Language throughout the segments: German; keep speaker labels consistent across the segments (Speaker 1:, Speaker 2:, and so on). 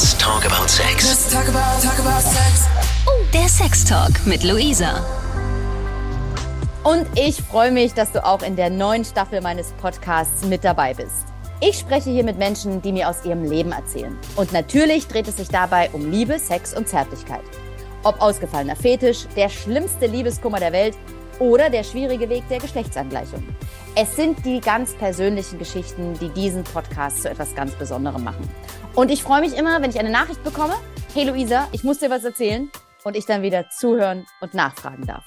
Speaker 1: Let's talk about sex.
Speaker 2: Let's talk about, talk about sex.
Speaker 3: Der Sextalk mit Luisa.
Speaker 4: Und ich freue mich, dass du auch in der neuen Staffel meines Podcasts mit dabei bist. Ich spreche hier mit Menschen, die mir aus ihrem Leben erzählen. Und natürlich dreht es sich dabei um Liebe, Sex und Zärtlichkeit. Ob ausgefallener Fetisch, der schlimmste Liebeskummer der Welt oder der schwierige Weg der Geschlechtsangleichung. Es sind die ganz persönlichen Geschichten, die diesen Podcast zu etwas ganz Besonderem machen. Und ich freue mich immer, wenn ich eine Nachricht bekomme. Hey Luisa, ich muss dir was erzählen. Und ich dann wieder zuhören und nachfragen darf.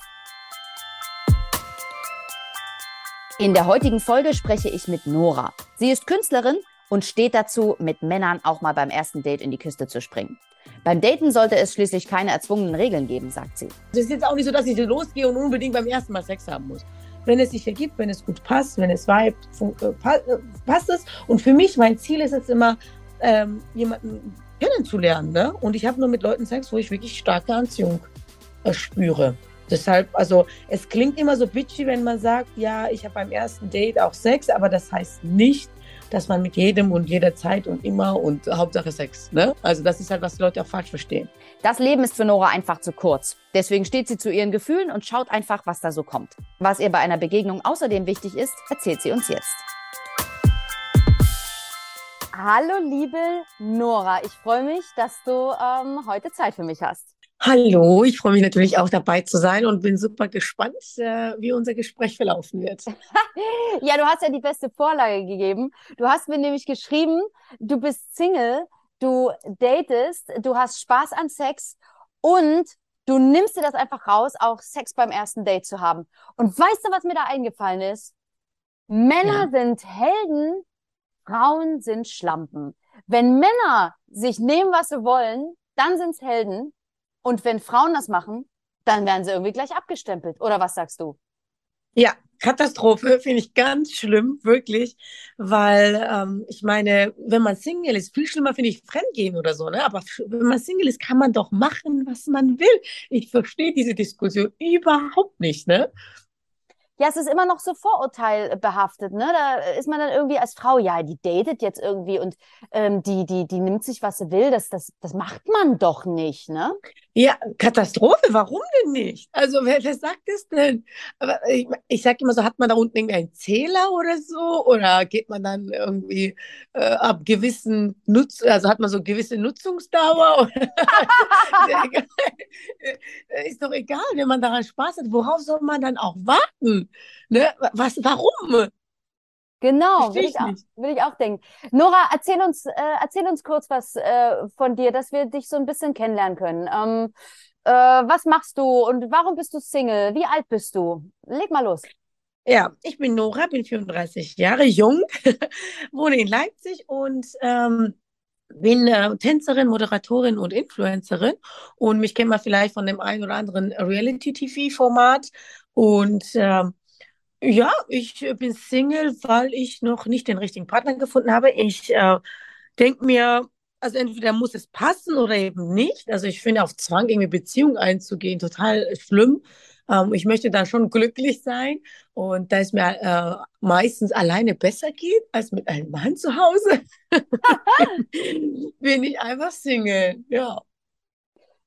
Speaker 4: In der heutigen Folge spreche ich mit Nora. Sie ist Künstlerin und steht dazu, mit Männern auch mal beim ersten Date in die Küste zu springen. Beim Daten sollte es schließlich keine erzwungenen Regeln geben, sagt sie.
Speaker 5: Es ist jetzt auch nicht so, dass ich losgehe und unbedingt beim ersten Mal Sex haben muss. Wenn es sich ergibt, wenn es gut passt, wenn es vibe, äh, passt es. Und für mich, mein Ziel ist es immer, ähm, jemanden kennenzulernen. Ne? Und ich habe nur mit Leuten Sex, wo ich wirklich starke Anziehung äh, spüre. Deshalb, also es klingt immer so bitchy, wenn man sagt, ja, ich habe beim ersten Date auch Sex, aber das heißt nicht, dass man mit jedem und jeder Zeit und immer und Hauptsache Sex. Ne? Also das ist halt, was die Leute auch falsch verstehen.
Speaker 4: Das Leben ist für Nora einfach zu kurz. Deswegen steht sie zu ihren Gefühlen und schaut einfach, was da so kommt. Was ihr bei einer Begegnung außerdem wichtig ist, erzählt sie uns jetzt. Hallo liebe Nora, ich freue mich, dass du ähm, heute Zeit für mich hast.
Speaker 5: Hallo, ich freue mich natürlich auch dabei zu sein und bin super gespannt, äh, wie unser Gespräch verlaufen wird.
Speaker 4: ja, du hast ja die beste Vorlage gegeben. Du hast mir nämlich geschrieben, du bist Single, du datest, du hast Spaß an Sex und du nimmst dir das einfach raus, auch Sex beim ersten Date zu haben. Und weißt du, was mir da eingefallen ist? Männer ja. sind Helden, Frauen sind Schlampen. Wenn Männer sich nehmen, was sie wollen, dann sind's Helden. Und wenn Frauen das machen, dann werden sie irgendwie gleich abgestempelt. Oder was sagst du?
Speaker 5: Ja, Katastrophe finde ich ganz schlimm, wirklich, weil ähm, ich meine, wenn man Single ist, viel schlimmer finde ich Fremdgehen oder so, ne? Aber wenn man Single ist, kann man doch machen, was man will. Ich verstehe diese Diskussion überhaupt nicht, ne?
Speaker 4: Ja, es ist immer noch so vorurteilbehaftet, ne? Da ist man dann irgendwie als Frau, ja, die datet jetzt irgendwie und ähm, die, die, die nimmt sich, was sie will. Das, das, das macht man doch nicht, ne?
Speaker 5: Ja, Katastrophe, warum denn nicht? Also, wer, wer sagt das denn? Aber ich, ich sage immer so, hat man da unten irgendwie einen Zähler oder so? Oder geht man dann irgendwie äh, ab gewissen Nutz, also hat man so gewisse Nutzungsdauer? ist doch egal, wenn man daran Spaß hat. Worauf soll man dann auch warten? Ne? Was, warum?
Speaker 4: Genau, würde ich, auch, ich auch denken. Nora, erzähl uns, äh, erzähl uns kurz was äh, von dir, dass wir dich so ein bisschen kennenlernen können. Ähm, äh, was machst du und warum bist du Single? Wie alt bist du? Leg mal los.
Speaker 5: Ja, ich bin Nora, bin 34 Jahre jung, wohne in Leipzig und ähm, bin äh, Tänzerin, Moderatorin und Influencerin und mich kennt man vielleicht von dem einen oder anderen Reality-TV-Format und äh, ja, ich bin Single, weil ich noch nicht den richtigen Partner gefunden habe. Ich äh, denke mir, also entweder muss es passen oder eben nicht. Also ich finde auf Zwang irgendwie Beziehung einzugehen total schlimm. Ähm, ich möchte dann schon glücklich sein und da es mir äh, meistens alleine besser geht als mit einem Mann zu Hause, bin ich einfach Single. Ja.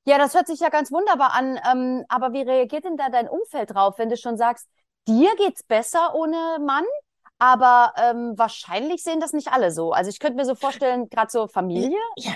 Speaker 4: Ja, das hört sich ja ganz wunderbar an. Ähm, aber wie reagiert denn da dein Umfeld drauf, wenn du schon sagst, dir geht's besser ohne Mann? Aber ähm, wahrscheinlich sehen das nicht alle so. Also ich könnte mir so vorstellen, gerade so Familie.
Speaker 5: Ja,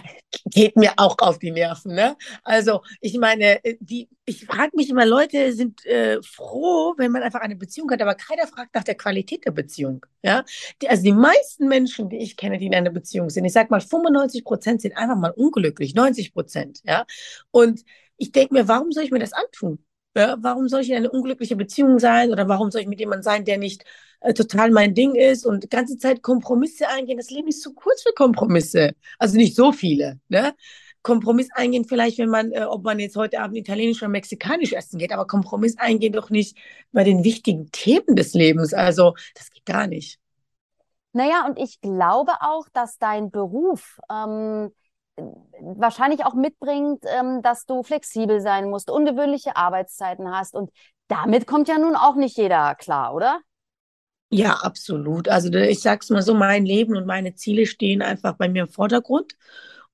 Speaker 5: geht mir auch auf die Nerven. Ne? Also ich meine, äh, die, ich frage mich immer, Leute sind äh, froh, wenn man einfach eine Beziehung hat, aber keiner fragt nach der Qualität der Beziehung. Ja? Die, also die meisten Menschen, die ich kenne, die in einer Beziehung sind, ich sage mal, 95 Prozent sind einfach mal unglücklich, 90 Prozent. Ja? Und ich denke mir, warum soll ich mir das antun? Warum soll ich in einer unglücklichen Beziehung sein oder warum soll ich mit jemandem sein, der nicht äh, total mein Ding ist und die ganze Zeit Kompromisse eingehen? Das Leben ist zu kurz für Kompromisse. Also nicht so viele. Ne? Kompromiss eingehen vielleicht, wenn man, äh, ob man jetzt heute Abend italienisch oder mexikanisch essen geht, aber Kompromiss eingehen doch nicht bei den wichtigen Themen des Lebens. Also das geht gar nicht.
Speaker 4: Naja, und ich glaube auch, dass dein Beruf ähm, wahrscheinlich auch mitbringt, ähm, dass du flexibel sein musst, ungewöhnliche Arbeitszeiten hast. Und damit kommt ja nun auch nicht jeder klar, oder?
Speaker 5: Ja, absolut. Also ich sag's mal so, mein Leben und meine Ziele stehen einfach bei mir im Vordergrund.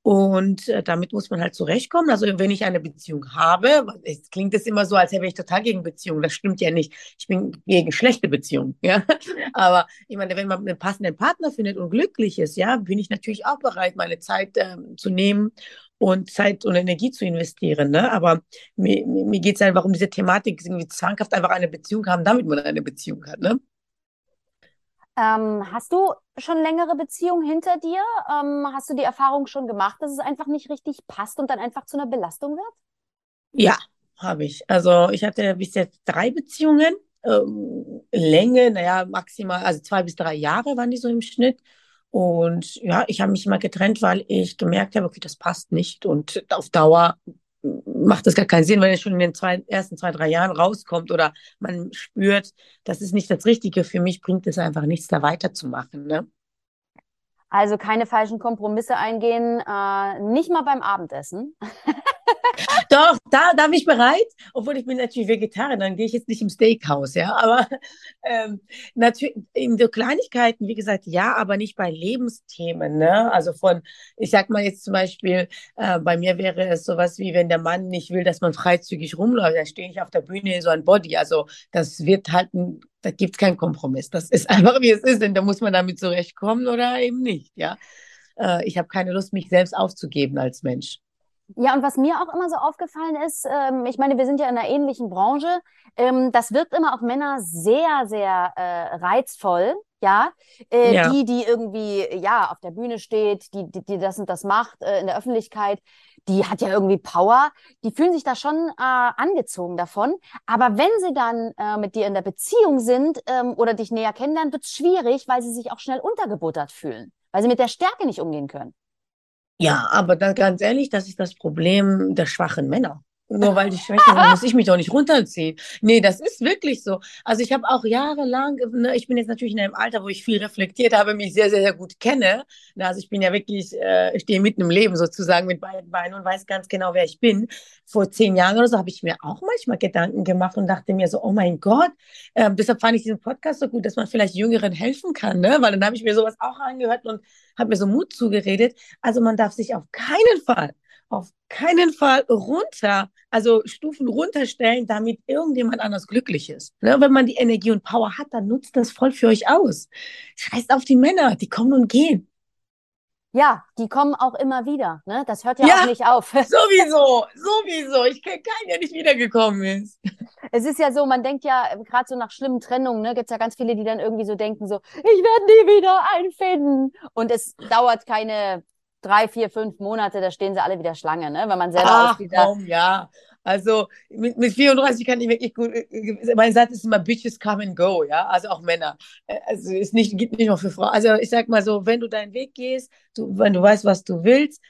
Speaker 5: Und äh, damit muss man halt zurechtkommen. Also wenn ich eine Beziehung habe, es klingt es immer so, als wäre ich total gegen Beziehungen. Das stimmt ja nicht. Ich bin gegen schlechte Beziehungen. Ja? Aber ich meine, wenn man einen passenden Partner findet und glücklich ist, ja, bin ich natürlich auch bereit, meine Zeit äh, zu nehmen und Zeit und Energie zu investieren. Ne? Aber mir, mir geht es einfach um diese Thematik, irgendwie zwanghaft einfach eine Beziehung haben, damit man eine Beziehung hat. Ne?
Speaker 4: Ähm, hast du schon längere Beziehungen hinter dir? Ähm, hast du die Erfahrung schon gemacht, dass es einfach nicht richtig passt und dann einfach zu einer Belastung wird?
Speaker 5: Ja, habe ich. Also ich hatte bis jetzt drei Beziehungen. Ähm, Länge, naja, maximal, also zwei bis drei Jahre waren die so im Schnitt. Und ja, ich habe mich immer getrennt, weil ich gemerkt habe, okay, das passt nicht. Und auf Dauer macht das gar keinen Sinn, wenn es schon in den zwei, ersten zwei, drei Jahren rauskommt oder man spürt, das ist nicht das Richtige für mich, bringt es einfach nichts, da weiterzumachen. Ne?
Speaker 4: Also keine falschen Kompromisse eingehen, äh, nicht mal beim Abendessen.
Speaker 5: Doch, da, da bin ich bereit, obwohl ich bin natürlich Vegetarier, dann gehe ich jetzt nicht im Steakhouse, ja, aber ähm, natürlich in so Kleinigkeiten, wie gesagt, ja, aber nicht bei Lebensthemen, ne, also von, ich sag mal jetzt zum Beispiel, äh, bei mir wäre es sowas wie, wenn der Mann nicht will, dass man freizügig rumläuft, dann stehe ich auf der Bühne in so ein Body, also das wird halt ein da gibt es keinen Kompromiss. Das ist einfach, wie es ist, denn da muss man damit zurechtkommen oder eben nicht, ja. Äh, ich habe keine Lust, mich selbst aufzugeben als Mensch.
Speaker 4: Ja, und was mir auch immer so aufgefallen ist, ähm, ich meine, wir sind ja in einer ähnlichen Branche, ähm, das wirkt immer auf Männer sehr, sehr äh, reizvoll, ja? Äh, ja? Die, die irgendwie, ja, auf der Bühne steht, die, die, die das und das macht äh, in der Öffentlichkeit, die hat ja irgendwie Power, die fühlen sich da schon äh, angezogen davon. Aber wenn sie dann äh, mit dir in der Beziehung sind ähm, oder dich näher kennenlernen, wird es schwierig, weil sie sich auch schnell untergebuttert fühlen, weil sie mit der Stärke nicht umgehen können.
Speaker 5: Ja, aber dann, ganz ehrlich, das ist das Problem der schwachen Männer. Nur weil die schwächer sind, muss ich mich doch nicht runterziehen. Nee, das ist wirklich so. Also ich habe auch jahrelang, ne, ich bin jetzt natürlich in einem Alter, wo ich viel reflektiert habe, mich sehr, sehr, sehr gut kenne. Also ich bin ja wirklich, äh, ich stehe mitten im Leben sozusagen mit beiden Beinen und weiß ganz genau, wer ich bin. Vor zehn Jahren oder so habe ich mir auch manchmal Gedanken gemacht und dachte mir so, oh mein Gott, äh, deshalb fand ich diesen Podcast so gut, dass man vielleicht Jüngeren helfen kann, ne? Weil dann habe ich mir sowas auch angehört und habe mir so Mut zugeredet. Also man darf sich auf keinen Fall auf keinen Fall runter, also Stufen runterstellen, damit irgendjemand anders glücklich ist. Ne? Wenn man die Energie und Power hat, dann nutzt das voll für euch aus. Scheißt auf die Männer, die kommen und gehen.
Speaker 4: Ja, die kommen auch immer wieder. Ne? Das hört ja, ja auch nicht auf.
Speaker 5: Sowieso, sowieso. Ich kenne keinen, der nicht wiedergekommen ist.
Speaker 4: Es ist ja so, man denkt ja, gerade so nach schlimmen Trennungen, ne, gibt es ja ganz viele, die dann irgendwie so denken, so, ich werde nie wieder einfinden. Und es dauert keine drei, vier, fünf Monate, da stehen sie alle wieder Schlange, ne? Wenn man selber
Speaker 5: Ach, aus dieser. Komm, ja. Also mit, mit 34 kann ich wirklich gut. Mein Satz ist immer Bitches come and go, ja. Also auch Männer. Äh, also es nicht, gibt nicht nur für Frauen. Also ich sag mal so, wenn du deinen Weg gehst, du, wenn du weißt, was du willst,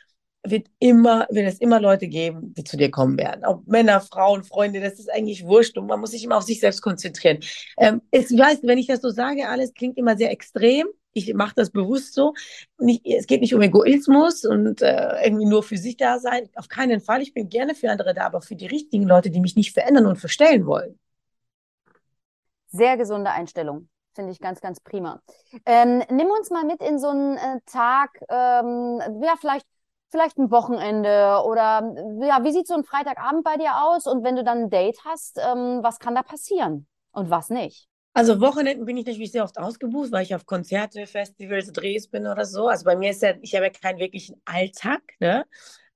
Speaker 5: wird immer, wird es immer Leute geben, die zu dir kommen werden. Auch Männer, Frauen, Freunde, das ist eigentlich wurscht und man muss sich immer auf sich selbst konzentrieren. Ähm, ich weiß, wenn ich das so sage, alles klingt immer sehr extrem ich mache das bewusst so. Nicht, es geht nicht um Egoismus und äh, irgendwie nur für sich da sein. Auf keinen Fall. Ich bin gerne für andere da, aber für die richtigen Leute, die mich nicht verändern und verstellen wollen.
Speaker 4: Sehr gesunde Einstellung. Finde ich ganz, ganz prima. Ähm, nimm uns mal mit in so einen äh, Tag, ähm, ja, vielleicht, vielleicht ein Wochenende oder ja, wie sieht so ein Freitagabend bei dir aus? Und wenn du dann ein Date hast, ähm, was kann da passieren und was nicht?
Speaker 5: Also Wochenenden bin ich natürlich sehr oft ausgebucht, weil ich auf Konzerte, Festivals, Drehs bin oder so. Also bei mir ist ja, ich habe ja keinen wirklichen Alltag. Ne?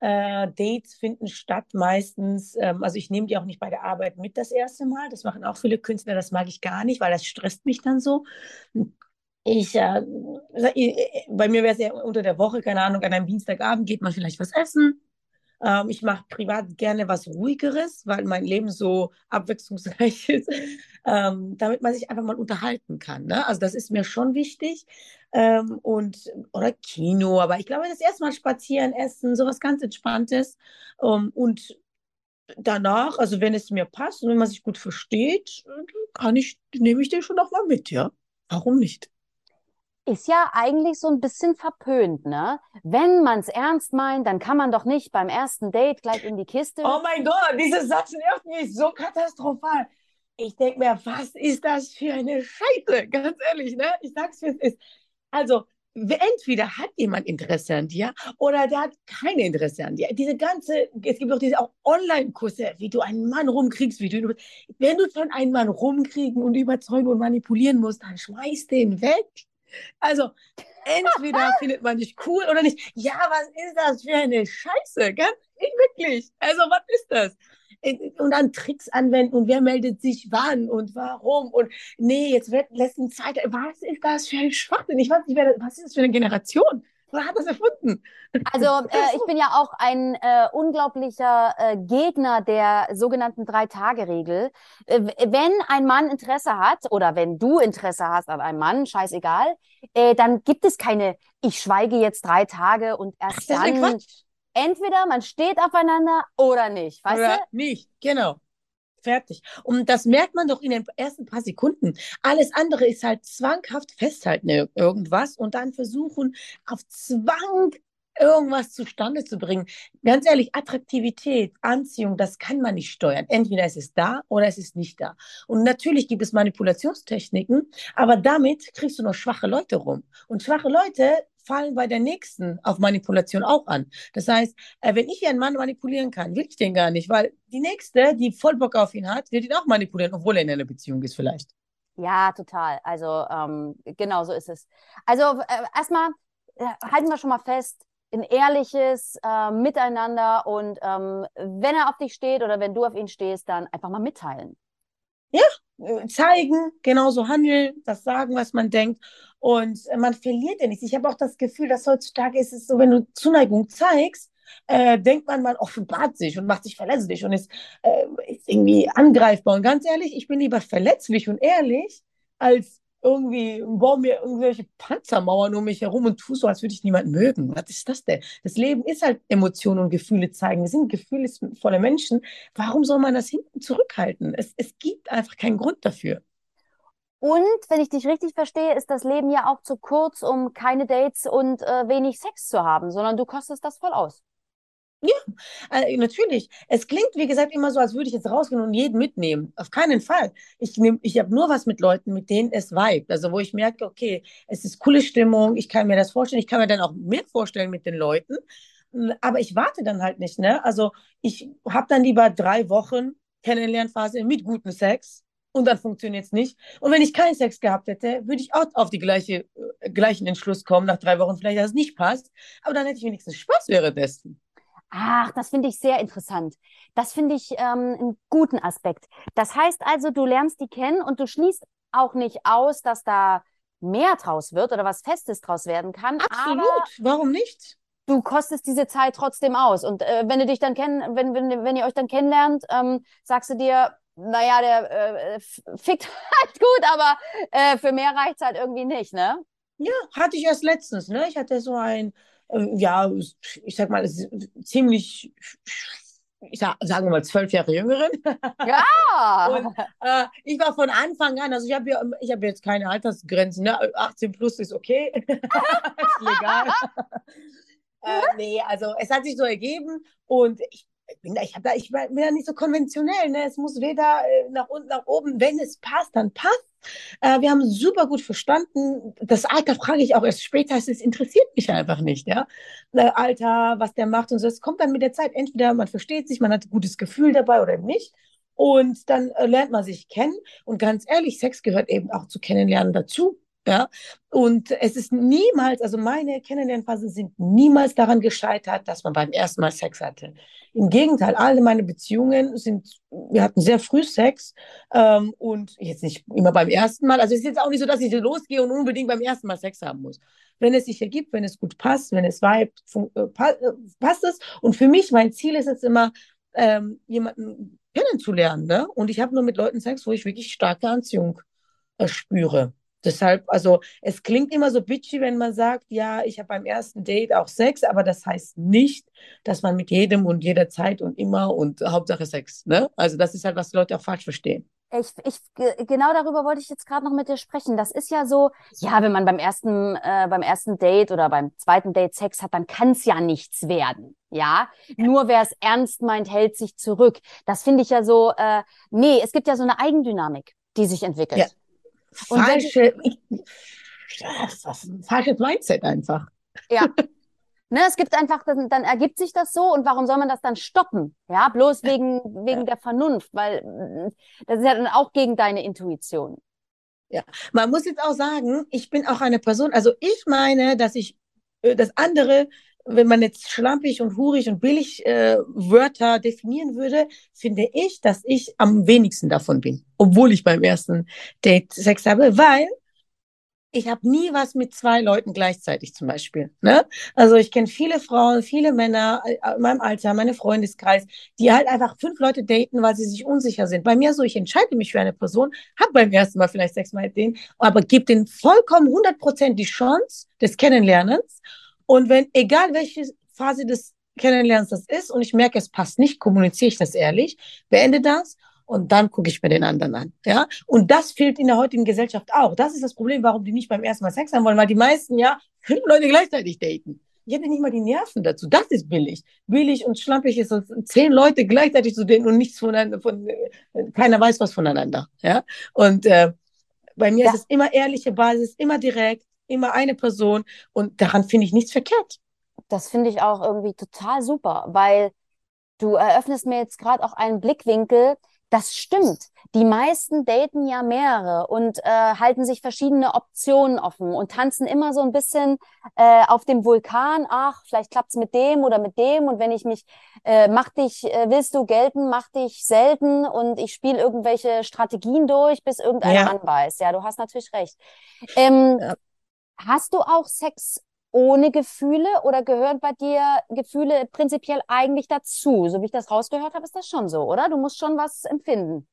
Speaker 5: Äh, Dates finden statt meistens, ähm, also ich nehme die auch nicht bei der Arbeit mit das erste Mal. Das machen auch viele Künstler, das mag ich gar nicht, weil das stresst mich dann so. Ich, äh, bei mir wäre es ja unter der Woche, keine Ahnung, an einem Dienstagabend geht man vielleicht was essen ähm, ich mache privat gerne was Ruhigeres, weil mein Leben so abwechslungsreich ist, ähm, damit man sich einfach mal unterhalten kann. Ne? Also das ist mir schon wichtig. Ähm, und, oder Kino, aber ich glaube, das erste Mal spazieren, essen, sowas ganz Entspanntes. Ähm, und danach, also wenn es mir passt und wenn man sich gut versteht, kann ich, nehme ich den schon noch mal mit, ja. Warum nicht?
Speaker 4: Ist ja eigentlich so ein bisschen verpönt, ne? Wenn man es ernst meint, dann kann man doch nicht beim ersten Date gleich in die Kiste.
Speaker 5: Oh mein Gott, dieser Satz nervt mich so katastrophal. Ich denke mir, was ist das für eine Scheiße? Ganz ehrlich, ne? Ich sag's, wie es ist. Also, entweder hat jemand Interesse an dir oder der hat kein Interesse an dir. Diese ganze, es gibt auch diese auch Online-Kurse, wie du einen Mann rumkriegst, wie du, wenn du schon einen Mann rumkriegen und überzeugen und manipulieren musst, dann schmeiß den weg. Also, entweder findet man dich cool oder nicht. Ja, was ist das für eine Scheiße? Ganz wirklich. Also, was ist das? und dann Tricks anwenden und wer meldet sich wann und warum und nee, jetzt wird letzten Zeit, was ist das für ein Schwachsinn? Ich weiß nicht, was ist das für eine Generation? Wer hat das erfunden?
Speaker 4: Also äh, ich bin ja auch ein äh, unglaublicher äh, Gegner der sogenannten Drei-Tage-Regel. Äh, wenn ein Mann Interesse hat oder wenn du Interesse hast an einem Mann, scheißegal, äh, dann gibt es keine, ich schweige jetzt drei Tage und erst Ach, dann entweder man steht aufeinander oder nicht, weißt oder
Speaker 5: du? Nicht, genau. Fertig. Und das merkt man doch in den ersten paar Sekunden. Alles andere ist halt zwanghaft festhalten irgendwas und dann versuchen auf Zwang irgendwas zustande zu bringen. Ganz ehrlich, Attraktivität, Anziehung, das kann man nicht steuern. Entweder es ist da oder es ist nicht da. Und natürlich gibt es Manipulationstechniken, aber damit kriegst du nur schwache Leute rum. Und schwache Leute fallen bei der nächsten auf Manipulation auch an. Das heißt, äh, wenn ich einen Mann manipulieren kann, will ich den gar nicht, weil die nächste, die voll Bock auf ihn hat, wird ihn auch manipulieren, obwohl er in einer Beziehung ist vielleicht.
Speaker 4: Ja, total. Also ähm, genau so ist es. Also äh, erstmal äh, halten wir schon mal fest, ein ehrliches äh, Miteinander und ähm, wenn er auf dich steht oder wenn du auf ihn stehst, dann einfach mal mitteilen.
Speaker 5: Ja, zeigen, genauso handeln, das sagen, was man denkt. Und man verliert ja nichts. Ich habe auch das Gefühl, dass heutzutage ist es so, wenn du Zuneigung zeigst, äh, denkt man, man offenbart sich und macht sich verletzlich und ist, äh, ist irgendwie angreifbar. Und ganz ehrlich, ich bin lieber verletzlich und ehrlich, als irgendwie baue mir irgendwelche Panzermauern um mich herum und tue so, als würde ich niemanden mögen. Was ist das denn? Das Leben ist halt Emotionen und Gefühle zeigen. Wir sind gefühlsvolle Menschen. Warum soll man das hinten zurückhalten? Es, es gibt einfach keinen Grund dafür.
Speaker 4: Und wenn ich dich richtig verstehe, ist das Leben ja auch zu kurz, um keine Dates und äh, wenig Sex zu haben, sondern du kostest das voll aus.
Speaker 5: Ja, äh, natürlich. Es klingt, wie gesagt, immer so, als würde ich jetzt rausgehen und jeden mitnehmen. Auf keinen Fall. Ich nehm, ich habe nur was mit Leuten, mit denen es vibet. Also wo ich merke, okay, es ist coole Stimmung, ich kann mir das vorstellen, ich kann mir dann auch mehr vorstellen mit den Leuten. Aber ich warte dann halt nicht, ne? Also ich habe dann lieber drei Wochen Kennenlernphase mit gutem Sex und dann funktioniert es nicht. Und wenn ich keinen Sex gehabt hätte, würde ich auch auf die gleiche, äh, gleichen Entschluss kommen nach drei Wochen, vielleicht, dass es nicht passt. Aber dann hätte ich wenigstens Spaß währenddessen.
Speaker 4: Ach, das finde ich sehr interessant. Das finde ich ähm, einen guten Aspekt. Das heißt also, du lernst die kennen und du schließt auch nicht aus, dass da mehr draus wird oder was Festes draus werden kann.
Speaker 5: Absolut. Warum nicht?
Speaker 4: Du kostest diese Zeit trotzdem aus. Und äh, wenn du dich dann kennen, wenn, wenn, wenn ihr euch dann kennenlernt, ähm, sagst du dir, naja, der äh, fickt halt gut, aber äh, für mehr reicht's halt irgendwie nicht, ne?
Speaker 5: Ja, hatte ich erst letztens, ne? Ich hatte so ein ja, ich sag mal, ziemlich, ich sag, sagen wir mal, zwölf Jahre jüngeren.
Speaker 4: Ja!
Speaker 5: Und äh, ich war von Anfang an, also ich habe ja, ich habe jetzt keine Altersgrenzen, ne? 18 plus ist okay, ist legal. äh, nee, also es hat sich so ergeben und ich bin da, ich, da, ich bin da nicht so konventionell. Ne? Es muss weder äh, nach unten, nach oben. Wenn es passt, dann passt. Äh, wir haben super gut verstanden. Das Alter frage ich auch erst später. Es interessiert mich einfach nicht. Ja? Äh, Alter, was der macht und so. Es kommt dann mit der Zeit. Entweder man versteht sich, man hat ein gutes Gefühl dabei oder nicht. Und dann äh, lernt man sich kennen. Und ganz ehrlich, Sex gehört eben auch zu Kennenlernen dazu. Ja, und es ist niemals, also meine Kennenlernphasen sind niemals daran gescheitert, dass man beim ersten Mal Sex hatte. Im Gegenteil, alle meine Beziehungen sind, wir hatten sehr früh Sex ähm, und jetzt nicht immer beim ersten Mal. Also es ist jetzt auch nicht so, dass ich losgehe und unbedingt beim ersten Mal Sex haben muss. Wenn es sich ergibt, wenn es gut passt, wenn es vibe, äh, äh, passt es. Und für mich, mein Ziel ist es immer, ähm, jemanden kennenzulernen. Ne? Und ich habe nur mit Leuten Sex, wo ich wirklich starke Anziehung äh, spüre. Deshalb, also es klingt immer so bitchy, wenn man sagt, ja, ich habe beim ersten Date auch Sex, aber das heißt nicht, dass man mit jedem und jeder Zeit und immer und Hauptsache Sex. Ne? Also das ist halt, was Leute auch falsch verstehen.
Speaker 4: Ich, ich, genau darüber wollte ich jetzt gerade noch mit dir sprechen. Das ist ja so, ja, wenn man beim ersten, äh, beim ersten Date oder beim zweiten Date Sex hat, dann kann es ja nichts werden. Ja, nur wer es ernst meint, hält sich zurück. Das finde ich ja so, äh, nee, es gibt ja so eine Eigendynamik, die sich entwickelt.
Speaker 5: Ja falsche. Ich, das ist ein falsches Mindset einfach.
Speaker 4: Ja. Ne, es gibt einfach, dann, dann ergibt sich das so und warum soll man das dann stoppen? Ja, bloß wegen, wegen der Vernunft, weil mm, das ist ja dann auch gegen deine Intuition.
Speaker 5: Ja, man muss jetzt auch sagen, ich bin auch eine Person, also ich meine, dass ich äh, das andere, wenn man jetzt schlampig und hurig und billig äh, Wörter definieren würde, finde ich, dass ich am wenigsten davon bin, obwohl ich beim ersten Date Sex habe, weil ich habe nie was mit zwei Leuten gleichzeitig zum Beispiel. Ne? Also ich kenne viele Frauen, viele Männer äh, in meinem Alter, meine Freundeskreis, die halt einfach fünf Leute daten, weil sie sich unsicher sind. Bei mir so, ich entscheide mich für eine Person, habe beim ersten Mal vielleicht sechsmal den, aber gebe den vollkommen 100 Prozent die Chance des Kennenlernens. Und wenn, egal welche Phase des Kennenlernens das ist und ich merke, es passt nicht, kommuniziere ich das ehrlich, beende das und dann gucke ich mir den anderen an. Ja? Und das fehlt in der heutigen Gesellschaft auch. Das ist das Problem, warum die nicht beim ersten Mal Sex haben wollen, weil die meisten ja fünf Leute gleichzeitig daten. Ich hätte nicht mal die Nerven dazu. Das ist billig. Billig und schlampig ist es, zehn Leute gleichzeitig zu daten und nichts voneinander, von, keiner weiß was voneinander. Ja? Und äh, bei mir ja. ist es immer ehrliche Basis, immer direkt, immer eine Person und daran finde ich nichts verkehrt.
Speaker 4: Das finde ich auch irgendwie total super, weil du eröffnest mir jetzt gerade auch einen Blickwinkel, das stimmt. Die meisten daten ja mehrere und äh, halten sich verschiedene Optionen offen und tanzen immer so ein bisschen äh, auf dem Vulkan. Ach, vielleicht klappt's mit dem oder mit dem. Und wenn ich mich, äh, mach dich, äh, willst du gelten, mach dich selten und ich spiele irgendwelche Strategien durch, bis irgendeiner ja. anbeißt. Ja, du hast natürlich recht. Ähm, ja. Hast du auch Sex ohne Gefühle oder gehören bei dir Gefühle prinzipiell eigentlich dazu? So wie ich das rausgehört habe, ist das schon so, oder? Du musst schon was empfinden.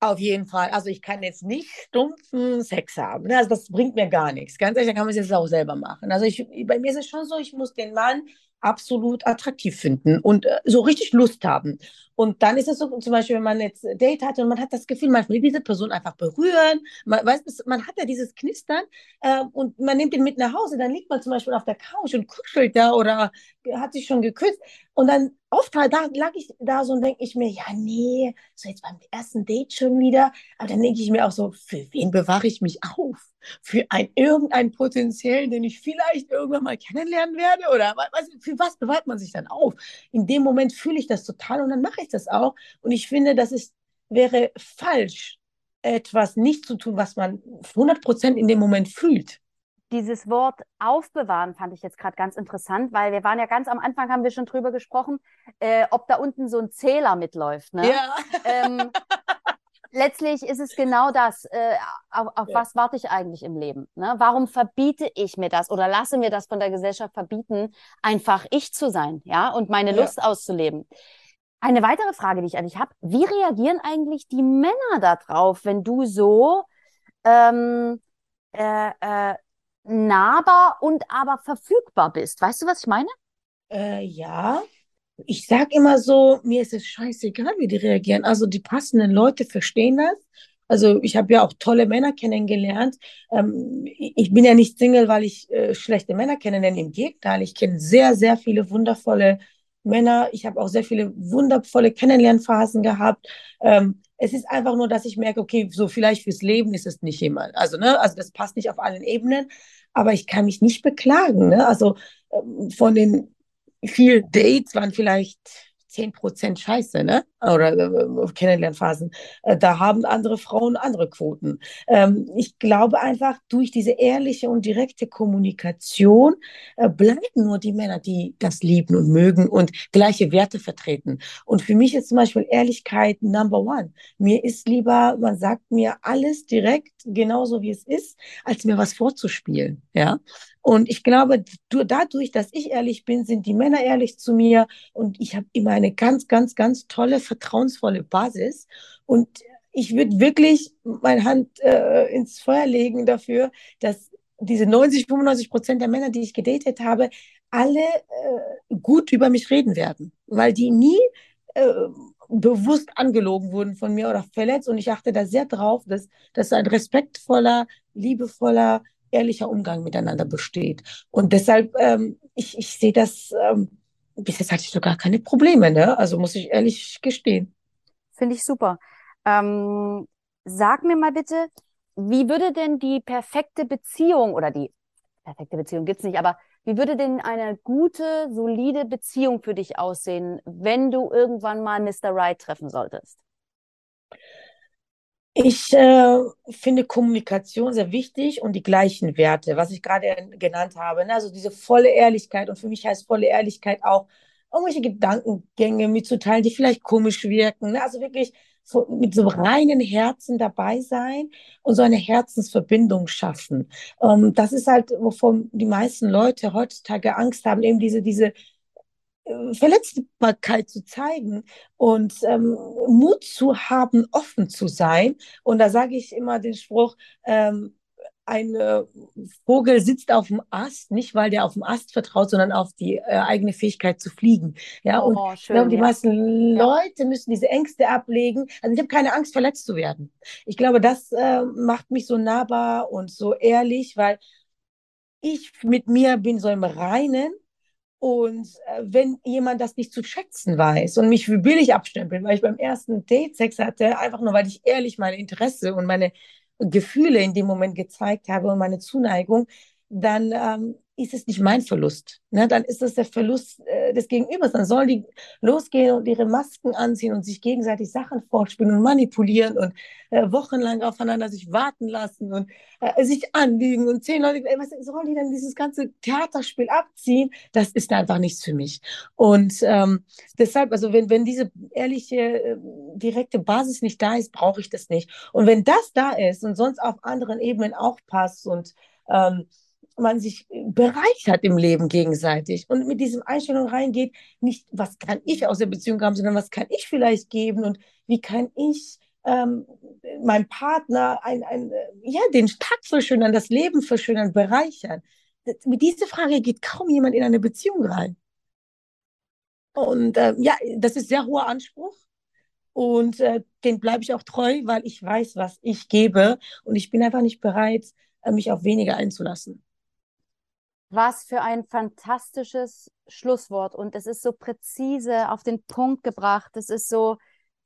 Speaker 5: Auf jeden Fall. Also ich kann jetzt nicht stumpfen Sex haben. Ne? Also das bringt mir gar nichts. Ganz ehrlich, dann kann man es jetzt auch selber machen. Also ich, bei mir ist es schon so, ich muss den Mann absolut attraktiv finden und äh, so richtig Lust haben. Und dann ist es so, zum Beispiel, wenn man jetzt Date hat und man hat das Gefühl, man will diese Person einfach berühren, man, weiß, man hat ja dieses Knistern äh, und man nimmt ihn mit nach Hause, dann liegt man zum Beispiel auf der Couch und kuschelt da oder hat sich schon geküsst. Und dann oft da lag ich da so und denke ich mir, ja, nee, so jetzt beim ersten Date schon wieder. Aber dann denke ich mir auch so, für wen bewahre ich mich auf? Für ein, irgendeinen Potenziellen, den ich vielleicht irgendwann mal kennenlernen werde? Oder was, für was bewahrt man sich dann auf? In dem Moment fühle ich das total und dann mache ich das auch. Und ich finde, das ist, wäre falsch, etwas nicht zu tun, was man 100% in dem Moment fühlt
Speaker 4: dieses Wort aufbewahren fand ich jetzt gerade ganz interessant, weil wir waren ja ganz am Anfang, haben wir schon drüber gesprochen, äh, ob da unten so ein Zähler mitläuft. Ne? Ja. Ähm, letztlich ist es genau das. Äh, auf, auf ja. was warte ich eigentlich im Leben? Ne? Warum verbiete ich mir das oder lasse mir das von der Gesellschaft verbieten, einfach ich zu sein, ja, und meine ja. Lust auszuleben? Eine weitere Frage, die ich dich habe: Wie reagieren eigentlich die Männer darauf, wenn du so ähm, äh, äh, nahbar und aber verfügbar bist. Weißt du, was ich meine?
Speaker 5: Äh, ja. Ich sag immer so, mir ist es scheißegal, wie die reagieren. Also die passenden Leute verstehen das. Also ich habe ja auch tolle Männer kennengelernt. Ähm, ich bin ja nicht Single, weil ich äh, schlechte Männer kennenlerne. Im Gegenteil, ich kenne sehr, sehr viele wundervolle Männer. Ich habe auch sehr viele wundervolle Kennenlernphasen gehabt. Ähm, es ist einfach nur, dass ich merke, okay, so vielleicht fürs Leben ist es nicht jemand. Also, ne, also das passt nicht auf allen Ebenen, aber ich kann mich nicht beklagen. Ne? Also ähm, von den vielen Dates waren vielleicht 10% Scheiße, ne? Oder äh, Kennenlernphasen. Äh, da haben andere Frauen andere Quoten. Ähm, ich glaube einfach, durch diese ehrliche und direkte Kommunikation äh, bleiben nur die Männer, die das lieben und mögen und gleiche Werte vertreten. Und für mich ist zum Beispiel Ehrlichkeit Number One. Mir ist lieber, man sagt mir alles direkt, genauso wie es ist, als mir was vorzuspielen, ja? Und ich glaube, dadurch, dass ich ehrlich bin, sind die Männer ehrlich zu mir und ich habe immer eine ganz, ganz, ganz tolle, vertrauensvolle Basis. Und ich würde wirklich meine Hand äh, ins Feuer legen dafür, dass diese 90, 95 Prozent der Männer, die ich gedatet habe, alle äh, gut über mich reden werden, weil die nie äh, bewusst angelogen wurden von mir oder verletzt. Und ich achte da sehr drauf, dass, dass ein respektvoller, liebevoller, ehrlicher Umgang miteinander besteht. Und deshalb, ähm, ich, ich sehe das, ähm, bis jetzt hatte ich sogar keine Probleme, ne? Also muss ich ehrlich gestehen.
Speaker 4: Finde ich super. Ähm, sag mir mal bitte, wie würde denn die perfekte Beziehung oder die perfekte Beziehung gibt's nicht, aber wie würde denn eine gute, solide Beziehung für dich aussehen, wenn du irgendwann mal Mr. Right treffen solltest?
Speaker 5: Ich äh, finde Kommunikation sehr wichtig und die gleichen Werte, was ich gerade genannt habe. Ne? Also diese volle Ehrlichkeit und für mich heißt volle Ehrlichkeit auch, irgendwelche Gedankengänge mitzuteilen, die vielleicht komisch wirken. Ne? Also wirklich so, mit so reinen Herzen dabei sein und so eine Herzensverbindung schaffen. Ähm, das ist halt, wovon die meisten Leute heutzutage Angst haben, eben diese, diese Verletzbarkeit zu zeigen und ähm, Mut zu haben, offen zu sein. Und da sage ich immer den Spruch, ähm, ein äh, Vogel sitzt auf dem Ast, nicht weil der auf dem Ast vertraut, sondern auf die äh, eigene Fähigkeit zu fliegen. Ja, oh, und schön, glaube, die ja. meisten Leute müssen diese Ängste ablegen. Also ich habe keine Angst, verletzt zu werden. Ich glaube, das äh, macht mich so nahbar und so ehrlich, weil ich mit mir bin so im Reinen. Und äh, wenn jemand das nicht zu schätzen weiß und mich für billig abstempelt, weil ich beim ersten Date Sex hatte, einfach nur weil ich ehrlich meine Interesse und meine Gefühle in dem Moment gezeigt habe und meine Zuneigung, dann ähm, ist es nicht mein Verlust. Ne? Dann ist es der Verlust äh, des Gegenübers. Dann sollen die losgehen und ihre Masken anziehen und sich gegenseitig Sachen vorspielen und manipulieren und äh, wochenlang aufeinander sich warten lassen und äh, sich anlügen und zehn Leute, ey, was sollen die denn dieses ganze Theaterspiel abziehen? Das ist einfach nichts für mich. Und ähm, deshalb, also wenn, wenn diese ehrliche, äh, direkte Basis nicht da ist, brauche ich das nicht. Und wenn das da ist und sonst auf anderen Ebenen auch passt und ähm, man sich bereichert im Leben gegenseitig und mit diesem Einstellung reingeht, nicht, was kann ich aus der Beziehung haben, sondern was kann ich vielleicht geben und wie kann ich ähm, meinem Partner ein, ein, ja, den Tag verschönern, das Leben verschönern, bereichern. Mit dieser Frage geht kaum jemand in eine Beziehung rein. Und äh, ja, das ist sehr hoher Anspruch. Und äh, den bleibe ich auch treu, weil ich weiß, was ich gebe. Und ich bin einfach nicht bereit, äh, mich auf weniger einzulassen.
Speaker 4: Was für ein fantastisches Schlusswort. Und es ist so präzise auf den Punkt gebracht. Es ist so,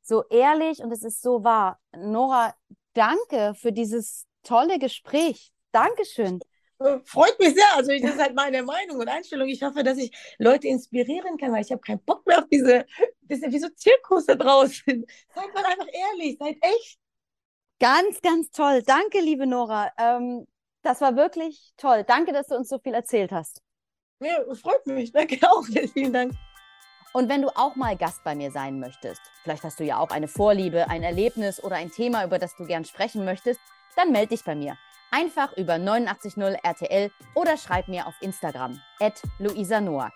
Speaker 4: so ehrlich und es ist so wahr. Nora, danke für dieses tolle Gespräch. Dankeschön.
Speaker 5: Äh, freut mich sehr. Also das ist halt meine Meinung und Einstellung. Ich hoffe, dass ich Leute inspirieren kann, weil ich habe keinen Bock mehr auf diese, ist wie so Zirkus da draußen. Seid mal einfach ehrlich, seid echt.
Speaker 4: Ganz, ganz toll. Danke, liebe Nora. Ähm, das war wirklich toll. Danke, dass du uns so viel erzählt hast.
Speaker 5: Ja, freut mich. Danke auch. Vielen Dank.
Speaker 4: Und wenn du auch mal Gast bei mir sein möchtest, vielleicht hast du ja auch eine Vorliebe, ein Erlebnis oder ein Thema, über das du gern sprechen möchtest, dann melde dich bei mir. Einfach über 890 RTL oder schreib mir auf Instagram, at Luisa Noack.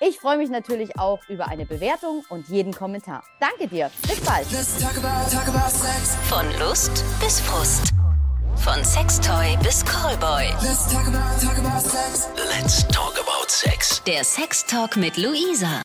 Speaker 4: Ich freue mich natürlich auch über eine Bewertung und jeden Kommentar. Danke dir. Bis bald.
Speaker 3: Talk about, talk about Von Lust bis Frust. Von Sextoy bis Callboy.
Speaker 2: Let's talk about, talk about sex.
Speaker 3: Let's talk about sex. Der Sex Talk mit Luisa.